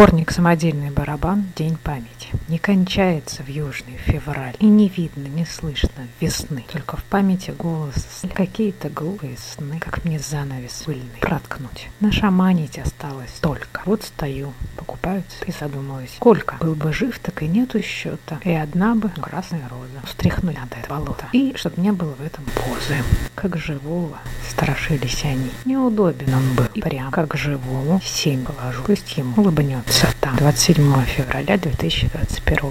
Сборник «Самодельный барабан. День памяти». Не кончается в южный февраль, и не видно, не слышно весны. Только в памяти голос какие-то глупые сны, как мне занавес пыльный проткнуть. Нашаманить осталось только. Вот стою, покупаются и задумалась, сколько был бы жив, так и нету счета. И одна бы красная роза. Встряхнуть надо это болото. И чтобы не было в этом позы. Как живого страшились они. Неудобен он был. И прям как живому семь положу. Пусть ему улыбнется там 27 февраля 2021